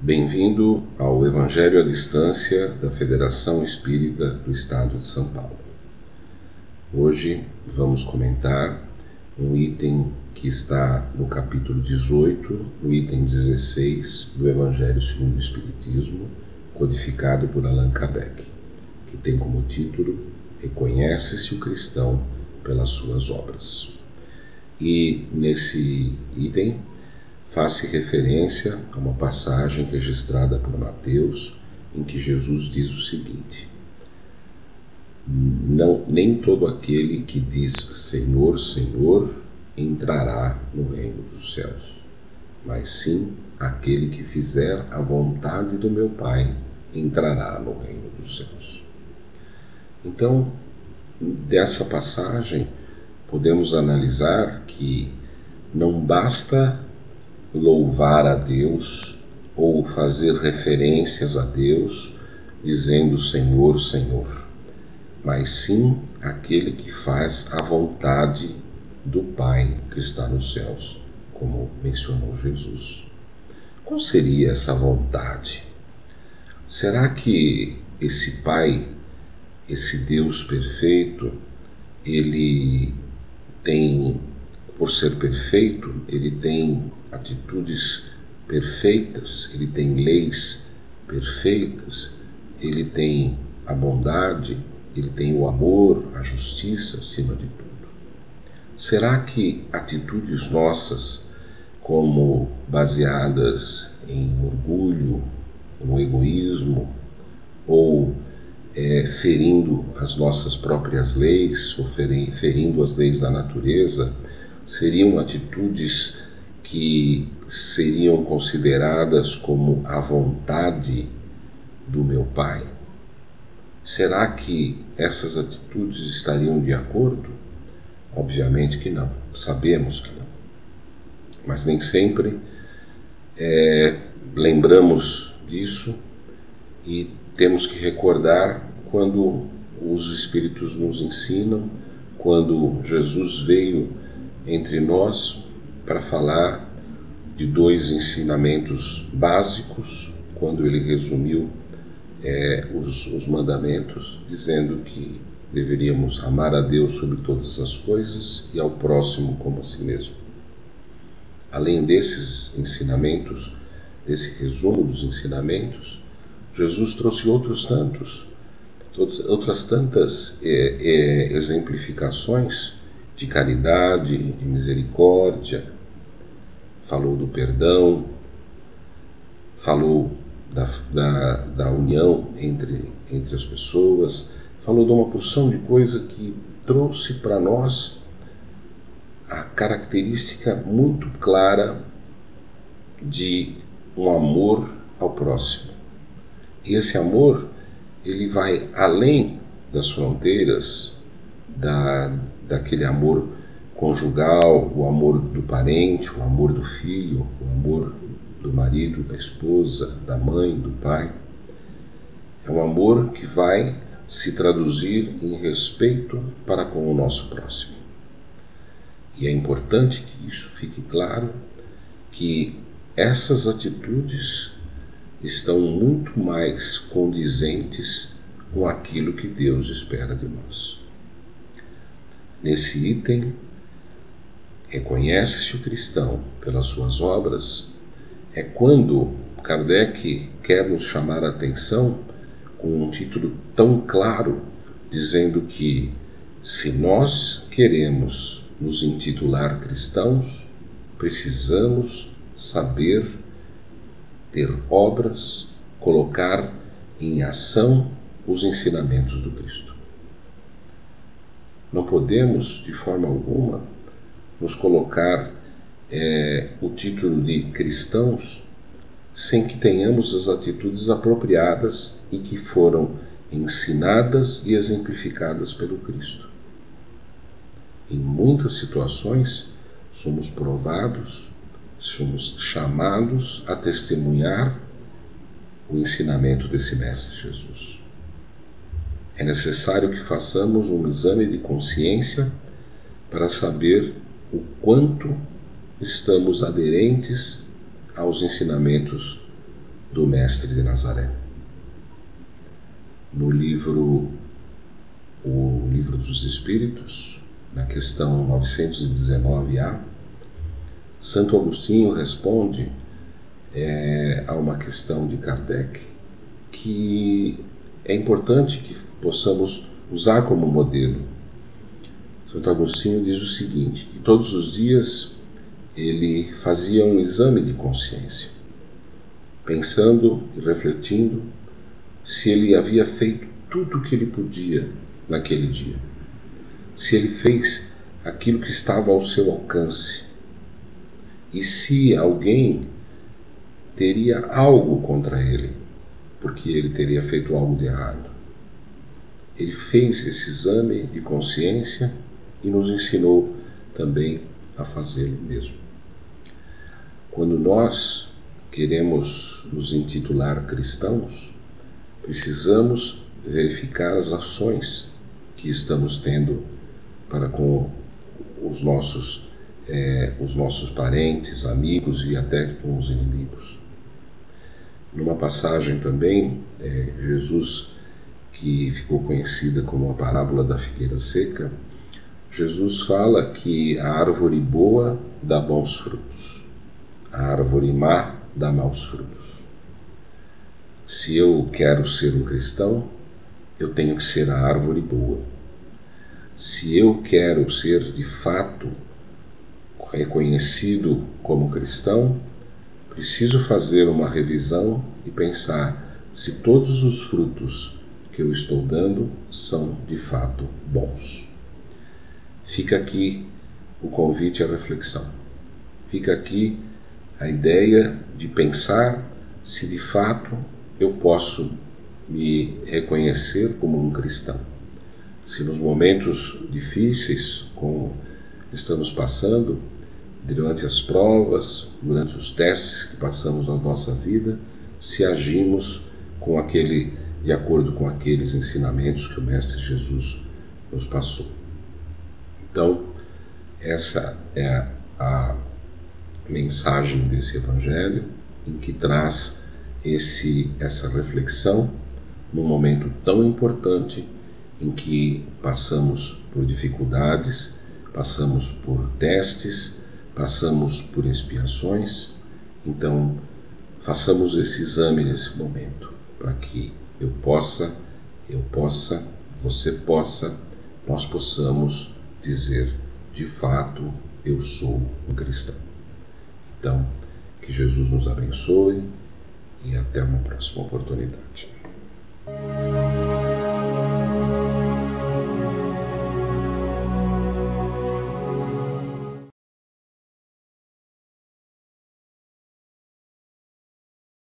Bem-vindo ao Evangelho à Distância da Federação Espírita do Estado de São Paulo. Hoje vamos comentar um item que está no capítulo 18, no item 16 do Evangelho segundo o Espiritismo, codificado por Allan Kardec, que tem como título Reconhece-se o cristão pelas suas obras. E nesse item faz-se referência a uma passagem registrada por Mateus, em que Jesus diz o seguinte: não, nem todo aquele que diz Senhor, Senhor entrará no reino dos céus, mas sim aquele que fizer a vontade do meu Pai entrará no reino dos céus. Então, dessa passagem, podemos analisar que não basta louvar a Deus ou fazer referências a Deus dizendo Senhor, Senhor, mas sim aquele que faz a vontade do Pai que está nos céus, como mencionou Jesus. Qual seria essa vontade? Será que esse Pai, esse Deus perfeito, ele tem, por ser perfeito, ele tem atitudes perfeitas, ele tem leis perfeitas, ele tem a bondade, ele tem o amor, a justiça acima de tudo. Será que atitudes nossas, como baseadas em orgulho, no egoísmo, ou é, ferindo as nossas próprias leis, ou ferindo as leis da natureza, seriam atitudes que seriam consideradas como a vontade do meu Pai? Será que essas atitudes estariam de acordo? Obviamente que não, sabemos que não. Mas nem sempre é, lembramos disso e temos que recordar quando os Espíritos nos ensinam, quando Jesus veio entre nós para falar de dois ensinamentos básicos, quando ele resumiu é, os, os mandamentos, dizendo que deveríamos amar a Deus sobre todas as coisas e ao próximo como a si mesmo. Além desses ensinamentos, desse resumo dos ensinamentos, Jesus trouxe outros tantos, outras tantas é, é, exemplificações de caridade, de misericórdia, falou do perdão, falou da, da, da união entre, entre as pessoas, falou de uma porção de coisa que trouxe para nós a característica muito clara de um amor ao próximo. E esse amor, ele vai além das fronteiras da, daquele amor conjugal, o amor do parente, o amor do filho, o amor do marido, da esposa, da mãe, do pai. É um amor que vai se traduzir em respeito para com o nosso próximo. E é importante que isso fique claro que essas atitudes estão muito mais condizentes com aquilo que Deus espera de nós. Nesse item, reconhece-se o cristão pelas suas obras, é quando Kardec quer nos chamar a atenção com um título tão claro, dizendo que se nós queremos nos intitular cristãos, precisamos saber ter obras, colocar em ação os ensinamentos do Cristo. Não podemos, de forma alguma, nos colocar é, o título de cristãos sem que tenhamos as atitudes apropriadas e que foram ensinadas e exemplificadas pelo Cristo. Em muitas situações, somos provados, somos chamados a testemunhar o ensinamento desse Mestre Jesus. É necessário que façamos um exame de consciência para saber o quanto estamos aderentes aos ensinamentos do Mestre de Nazaré. No livro O Livro dos Espíritos, na questão 919A, Santo Agostinho responde é, a uma questão de Kardec que é importante que possamos usar como modelo. Santo Agostinho diz o seguinte: que todos os dias ele fazia um exame de consciência, pensando e refletindo se ele havia feito tudo o que ele podia naquele dia, se ele fez aquilo que estava ao seu alcance e se alguém teria algo contra ele, porque ele teria feito algo de errado. Ele fez esse exame de consciência e nos ensinou também a fazê-lo mesmo. Quando nós queremos nos intitular cristãos, precisamos verificar as ações que estamos tendo para com os nossos, é, os nossos parentes, amigos e até com os inimigos. Numa passagem também, é, Jesus, que ficou conhecida como a parábola da figueira seca, Jesus fala que a árvore boa dá bons frutos, a árvore má dá maus frutos. Se eu quero ser um cristão, eu tenho que ser a árvore boa. Se eu quero ser de fato reconhecido como cristão, Preciso fazer uma revisão e pensar se todos os frutos que eu estou dando são de fato bons. Fica aqui o convite à reflexão. Fica aqui a ideia de pensar se de fato eu posso me reconhecer como um cristão. Se nos momentos difíceis como estamos passando, durante as provas, durante os testes que passamos na nossa vida, se agimos com aquele de acordo com aqueles ensinamentos que o mestre Jesus nos passou. Então, essa é a mensagem desse evangelho em que traz esse essa reflexão num momento tão importante em que passamos por dificuldades, passamos por testes, passamos por expiações, então façamos esse exame nesse momento, para que eu possa, eu possa, você possa, nós possamos dizer de fato eu sou um cristão. Então, que Jesus nos abençoe e até uma próxima oportunidade.